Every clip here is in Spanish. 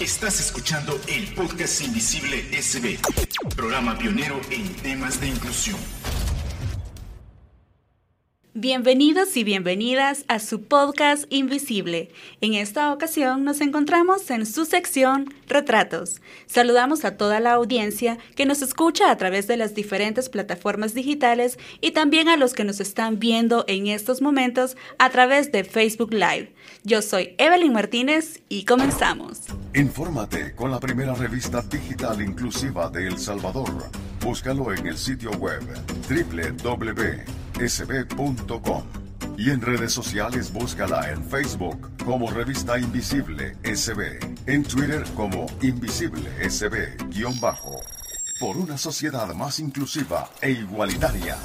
Estás escuchando el podcast Invisible SB, programa pionero en temas de inclusión. Bienvenidos y bienvenidas a su podcast Invisible. En esta ocasión nos encontramos en su sección Retratos. Saludamos a toda la audiencia que nos escucha a través de las diferentes plataformas digitales y también a los que nos están viendo en estos momentos a través de Facebook Live. Yo soy Evelyn Martínez y comenzamos. Infórmate con la primera revista digital inclusiva de El Salvador. Búscalo en el sitio web www sb.com y en redes sociales búscala en Facebook como Revista Invisible SB, en Twitter como Invisible SB-bajo, por una sociedad más inclusiva e igualitaria.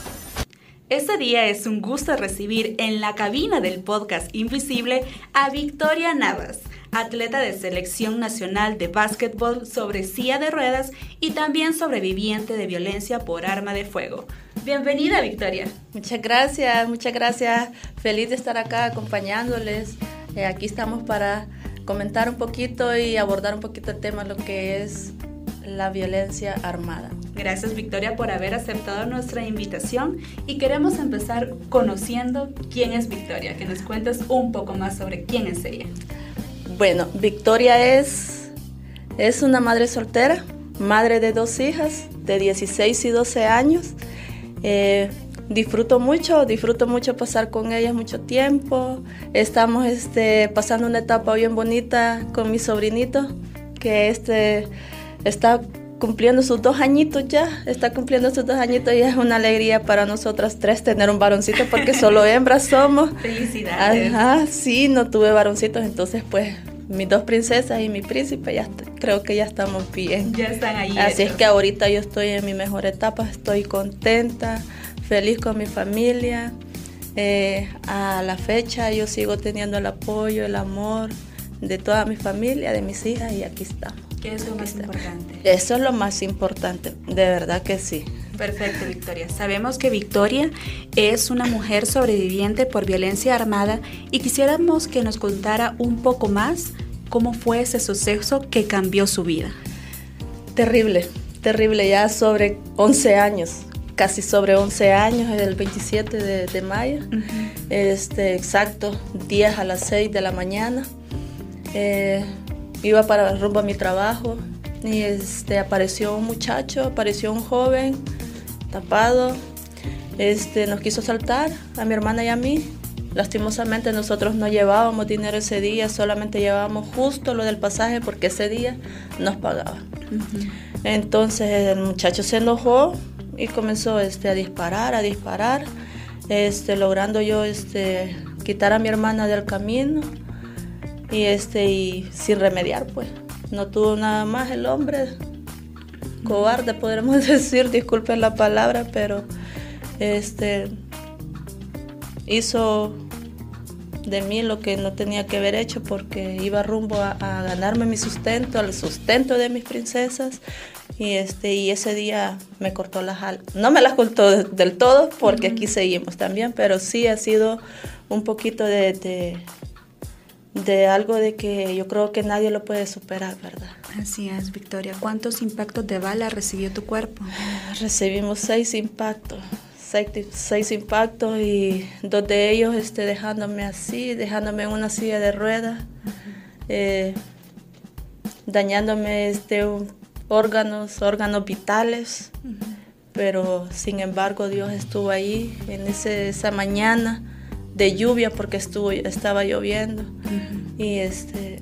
Este día es un gusto recibir en la cabina del podcast Invisible a Victoria Navas, atleta de selección nacional de básquetbol sobre silla de ruedas y también sobreviviente de violencia por arma de fuego. Bienvenida, Victoria. Muchas gracias, muchas gracias. Feliz de estar acá acompañándoles. Eh, aquí estamos para comentar un poquito y abordar un poquito el tema, lo que es la violencia armada. Gracias Victoria por haber aceptado nuestra invitación y queremos empezar conociendo quién es Victoria, que nos cuentes un poco más sobre quién es ella. Bueno, Victoria es, es una madre soltera, madre de dos hijas de 16 y 12 años. Eh, disfruto mucho, disfruto mucho pasar con ellas mucho tiempo. Estamos este, pasando una etapa bien bonita con mi sobrinito, que este, está cumpliendo sus dos añitos ya, está cumpliendo sus dos añitos y es una alegría para nosotras tres tener un varoncito porque solo hembras somos. Felicidades. Ajá, sí, no tuve varoncitos, entonces pues mis dos princesas y mi príncipe ya creo que ya estamos bien. Ya están ahí. Así es que ahorita yo estoy en mi mejor etapa, estoy contenta, feliz con mi familia. Eh, a la fecha yo sigo teniendo el apoyo, el amor de toda mi familia, de mis hijas y aquí estamos. ¿Qué es lo más importante? Eso es lo más importante, de verdad que sí. Perfecto, Victoria. Sabemos que Victoria es una mujer sobreviviente por violencia armada y quisiéramos que nos contara un poco más cómo fue ese suceso que cambió su vida. Terrible, terrible, ya sobre 11 años, casi sobre 11 años, el 27 de, mayo, este, exacto, 10 a las 6 de la mañana. Eh, iba para rumbo a mi trabajo y este, apareció un muchacho, apareció un joven tapado, este, nos quiso saltar a mi hermana y a mí. Lastimosamente nosotros no llevábamos dinero ese día, solamente llevábamos justo lo del pasaje porque ese día nos pagaba. Entonces el muchacho se enojó y comenzó este, a disparar, a disparar, este, logrando yo este, quitar a mi hermana del camino y este y sin remediar pues. No tuvo nada más el hombre cobarde podremos decir disculpen la palabra pero este hizo de mí lo que no tenía que haber hecho porque iba rumbo a, ganarme mi sustento al sustento de mis princesas. Y este y ese día me cortó las alas no me las cortó del todo porque aquí seguimos también pero sí ha sido un poquito de de algo de que yo creo que nadie lo puede superar, ¿verdad? Así es, Victoria. ¿Cuántos impactos de bala recibió tu cuerpo? Recibimos seis impactos, seis, impactos y dos de ellos este, dejándome así, dejándome en una silla de ruedas, eh, dañándome este, órganos, órganos vitales. Pero sin embargo Dios estuvo ahí en ese, esa mañana de lluvia porque estuvo, estaba lloviendo y este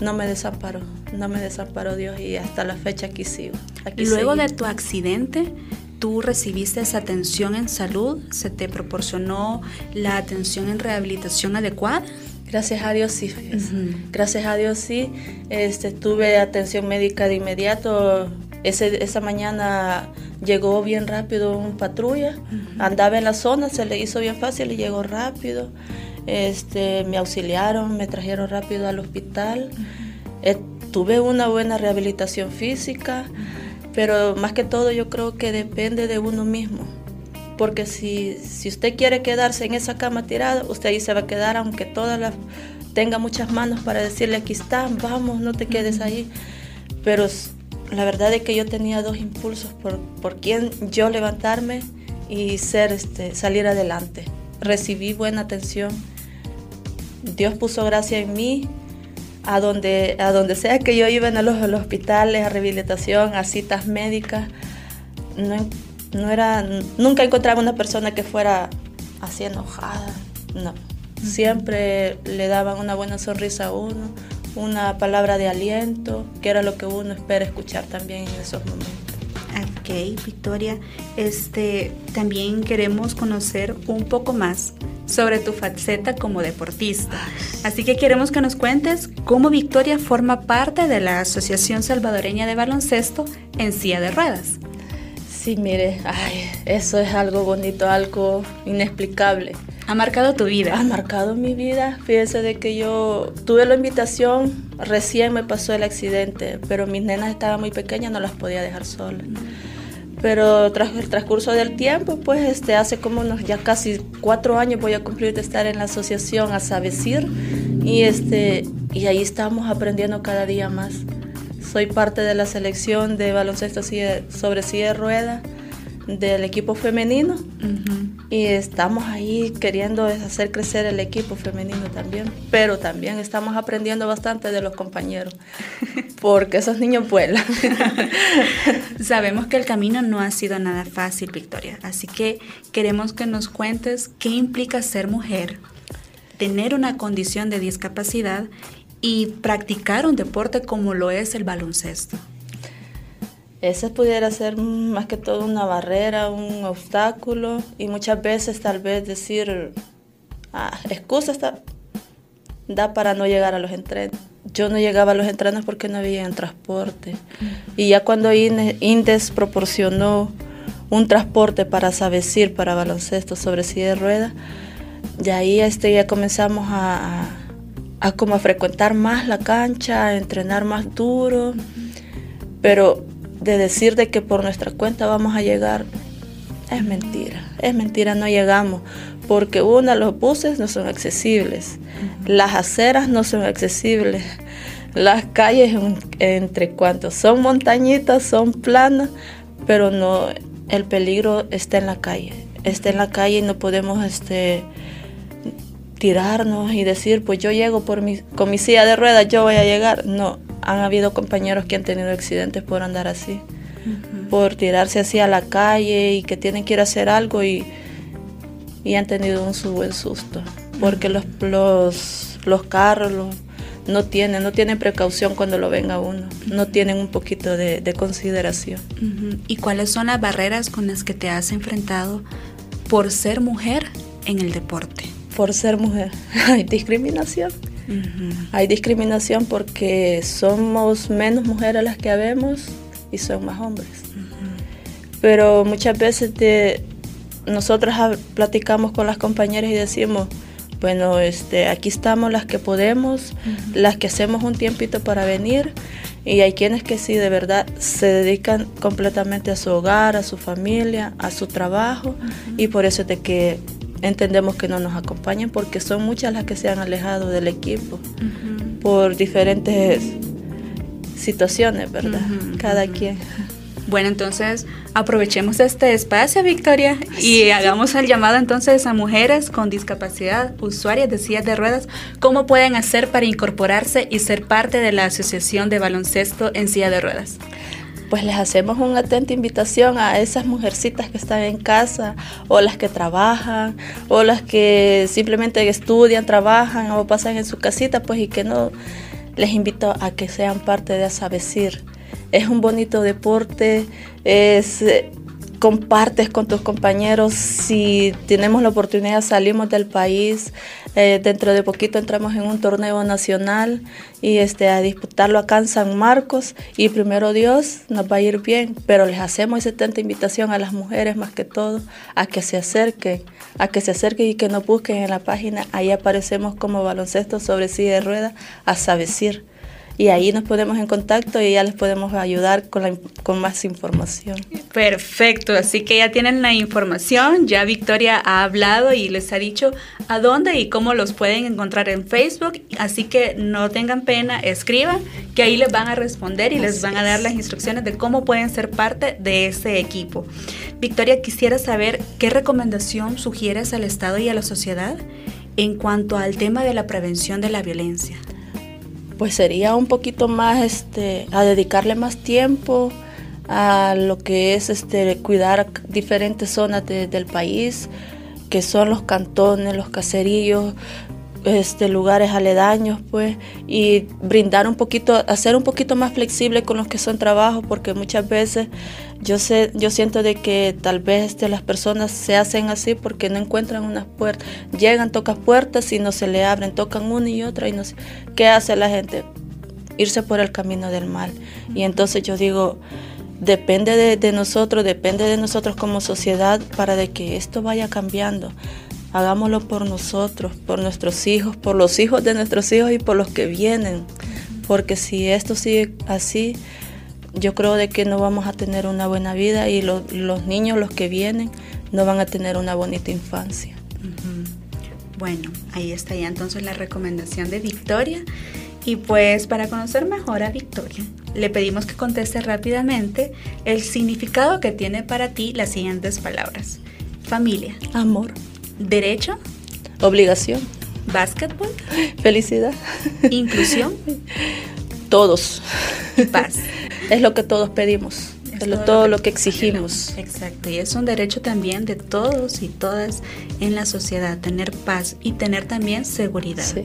no me desamparó, no me desamparó Dios y hasta la fecha aquí sigo. Aquí Luego de tu accidente, ¿tú recibiste esa atención en salud? ¿Se te proporcionó la atención en rehabilitación adecuada? Gracias a Dios sí. Gracias a Dios sí. Este, tuve atención médica de inmediato. Ese, esa mañana llegó bien rápido un patrulla, andaba en la zona, se le hizo bien fácil y llegó rápido. Este, me auxiliaron, me trajeron rápido al hospital. Eh, tuve una buena rehabilitación física, pero más que todo yo creo que depende de uno mismo. Porque si, si usted quiere quedarse en esa cama tirada, usted ahí se va a quedar aunque todas las tenga muchas manos para decirle aquí están, vamos, no te quedes ahí. Pero la verdad es que yo tenía dos impulsos por, por quién yo levantarme y ser, este, salir adelante. Recibí buena atención. Dios puso gracia en mí. A donde, a donde sea que yo iba en los, hospitales, a rehabilitación, a citas médicas, no, no era, nunca encontraba una persona que fuera así enojada. No. Siempre le daban una buena sonrisa a uno, una palabra de aliento, que era lo que uno espera escuchar también en esos momentos. Ok, Victoria, este, también queremos conocer un poco más sobre tu faceta como deportista. Así que queremos que nos cuentes cómo Victoria forma parte de la Asociación Salvadoreña de Baloncesto en silla de ruedas. Sí, mire, ay, eso es algo bonito, algo inexplicable. Ha marcado tu vida. Ha marcado mi vida. Fíjese de que yo tuve la invitación, recién me pasó el accidente, pero mis nenas estaban muy pequeñas, no las podía dejar solas. Pero tras el transcurso del tiempo, pues este, hace como unos ya casi cuatro años voy a cumplir de estar en la asociación a Sabecir y, este, y ahí estamos aprendiendo cada día más. Soy parte de la selección de baloncesto sobre silla de rueda del equipo femenino y estamos ahí queriendo hacer crecer el equipo femenino también, pero también estamos aprendiendo bastante de los compañeros, porque esos niños vuelan. Sabemos que el camino no ha sido nada fácil, Victoria, así que queremos que nos cuentes qué implica ser mujer, tener una condición de discapacidad y practicar un deporte como lo es el baloncesto. Ese pudiera ser más que todo una barrera, un obstáculo y muchas veces tal vez decir, ah, excusa está, da para no llegar a los entrenos. Yo no llegaba a los entrenos porque no había transporte. Y ya cuando Indes proporcionó un transporte para Sabecir, para baloncesto sobre silla de ruedas, de ahí este, ya comenzamos a, a, como a frecuentar más la cancha, a entrenar más duro. Pero de decir de que por nuestra cuenta vamos a llegar, es mentira. Es mentira, no llegamos. Porque una, los buses no son accesibles. Las aceras no son accesibles. Las calles entre cuantos son montañitas, son planas, pero no, el peligro está en la calle. Está en la calle y no podemos este, tirarnos y decir, pues yo llego por mi, con mi silla de ruedas, yo voy a llegar. No, han habido compañeros que han tenido accidentes por andar así, por tirarse así a la calle y que tienen que ir a hacer algo y, y han tenido un su buen susto, porque los, los, los carros no tienen, no tienen precaución cuando lo ven a uno, no tienen un poquito de, de consideración. ¿Y cuáles son las barreras con las que te has enfrentado por ser mujer en el deporte? Por ser mujer, hay discriminación hay discriminación porque somos menos mujeres las que habemos y son más hombres. Pero muchas veces de, nosotras platicamos con las compañeras y decimos, bueno, este, aquí estamos las que podemos, las que hacemos un tiempito para venir y hay quienes que sí de verdad se dedican completamente a su hogar, a su familia, a su trabajo y por eso es de que entendemos que no nos acompañan porque son muchas las que se han alejado del equipo por diferentes situaciones, ¿verdad? Cada quien. Bueno, entonces aprovechemos este espacio, Victoria, y hagamos el llamado entonces a mujeres con discapacidad, usuarias de sillas de ruedas, cómo pueden hacer para incorporarse y ser parte de la Asociación de Baloncesto en Silla de Ruedas pues les hacemos una atenta invitación a esas mujercitas que están en casa o las que trabajan o las que simplemente estudian, trabajan o pasan en su casita, pues y que no les invito a que sean parte de Asabecir. Es un bonito deporte, es compartes con tus compañeros. Si tenemos la oportunidad, salimos del país. Eh, dentro de poquito entramos en un torneo nacional y este, a disputarlo acá en San Marcos. Y primero Dios nos va a ir bien, pero les hacemos esa tanta invitación a las mujeres más que todo a que se acerquen, a que se acerquen y que nos busquen en la página. Ahí aparecemos como baloncesto sobre silla de ruedas a Sabecir y ahí nos ponemos en contacto y ya les podemos ayudar con, la, con más información. Perfecto, así que ya tienen la información, ya Victoria ha hablado y les ha dicho a dónde y cómo los pueden encontrar en Facebook, así que no tengan pena, escriban, que ahí les van a responder y les van a dar las instrucciones de cómo pueden ser parte de ese equipo. Victoria, quisiera saber qué recomendación sugieres al Estado y a la sociedad en cuanto al tema de la prevención de la violencia. Pues sería un poquito más este a dedicarle más tiempo a lo que es este cuidar diferentes zonas del país, que son los cantones, los caseríos, este, lugares aledaños, pues, y brindar un poquito, hacer un poquito más flexible con los que son trabajos, porque muchas veces yo sé, yo siento de que tal vez este, las personas se hacen así porque no encuentran unas puertas, llegan, tocan puertas y no se le abren, tocan una y otra y no sé, ¿qué hace la gente? Irse por el camino del mal. Y entonces yo digo, depende de, de nosotros, depende de nosotros como sociedad para de que esto vaya cambiando hagámoslo por nosotros, por nuestros hijos, por los hijos de nuestros hijos y por los que vienen. Porque si esto sigue así, yo creo de que no vamos a tener una buena vida y los niños, los que vienen, no van a tener una bonita infancia. Bueno, ahí está ya entonces la recomendación de Victoria. Y pues para conocer mejor a Victoria, le pedimos que conteste rápidamente el significado que tiene para ti las siguientes palabras. Familia. Amor. Derecho. Obligación. Básquetbol. Felicidad. Inclusión. Todos. paz. Es lo que todos pedimos. Es, todo, lo que, exigimos. Exacto, y es un derecho también de todos y todas en la sociedad, tener paz y tener también seguridad. Sí.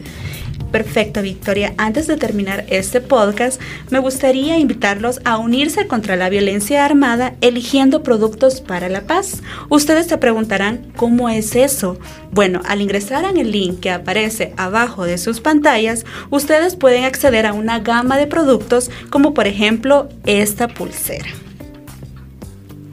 Perfecto, Victoria. Antes de terminar este podcast, me gustaría invitarlos a unirse contra la violencia armada eligiendo productos para la paz. Ustedes se preguntarán, ¿cómo es eso? Bueno, al ingresar en el link que aparece abajo de sus pantallas, ustedes pueden acceder a una gama de productos como por ejemplo esta pulsera.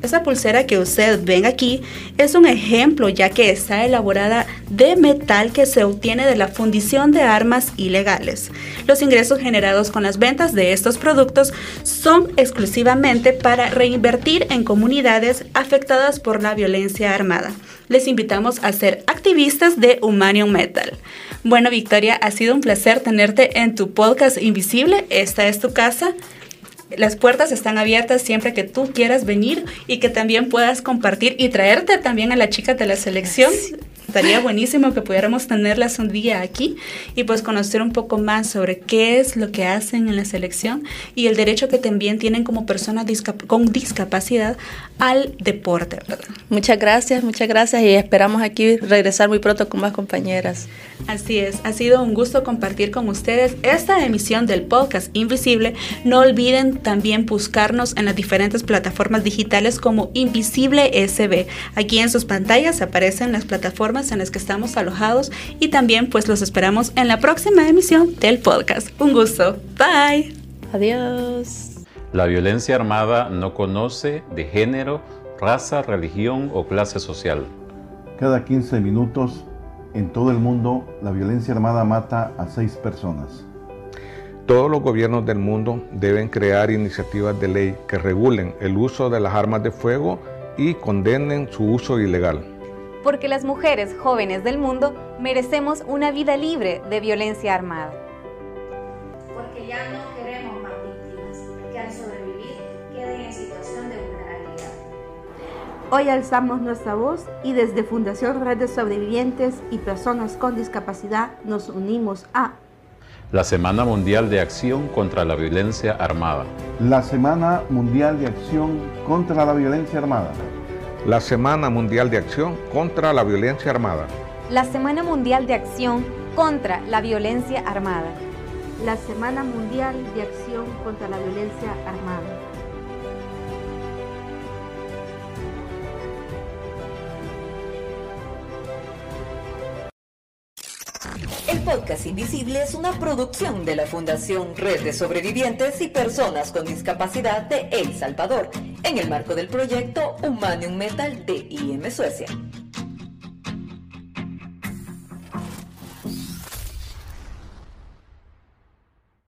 Esa pulsera que usted ven aquí es un ejemplo ya que está elaborada de metal que se obtiene de la fundición de armas ilegales. Los ingresos generados con las ventas de estos productos son exclusivamente para reinvertir en comunidades afectadas por la violencia armada. Les invitamos a ser activistas de Humanium Metal. Bueno, Victoria, ha sido un placer tenerte en tu podcast Invisible. Esta es tu casa las puertas están abiertas siempre que tú quieras venir y que también puedas compartir y traerte también a la chica de la selección. Estaría buenísimo que pudiéramos tenerlas un día aquí y pues conocer un poco más sobre qué es lo que hacen en la selección y el derecho que también tienen como personas con discapacidad al deporte. Muchas gracias, muchas gracias y esperamos aquí regresar muy pronto con más compañeras. Así es, ha sido un gusto compartir con ustedes esta emisión del podcast Invisible. No olviden también buscarnos en las diferentes plataformas digitales como Invisible SB. Aquí en sus pantallas aparecen las plataformas en las que estamos alojados y también pues los esperamos en la próxima emisión del podcast. Un gusto. Bye. Adiós. La violencia armada no conoce de género, raza, religión o clase social. Cada 15 minutos en todo el mundo la violencia armada mata a seis personas. Todos los gobiernos del mundo deben crear iniciativas de ley que regulen el uso de las armas de fuego y condenen su uso ilegal. Porque las mujeres jóvenes del mundo merecemos una vida libre de violencia armada. Porque ya no queremos más víctimas que al sobrevivir queden en situación de vulnerabilidad. Hoy alzamos nuestra voz y desde Fundación Red de Sobrevivientes y Personas con Discapacidad nos unimos a la Semana Mundial de Acción contra la Violencia Armada. La Semana Mundial de Acción contra la Violencia Armada. La Semana Mundial de Acción contra la Violencia Armada. La Semana Mundial de Acción contra la Violencia Armada. La Semana Mundial de Acción contra la Violencia Armada. Podcast Invisible es una producción de la Fundación Red de Sobrevivientes y Personas con Discapacidad de El Salvador, en el marco del proyecto Humanium Metal de IM Suecia.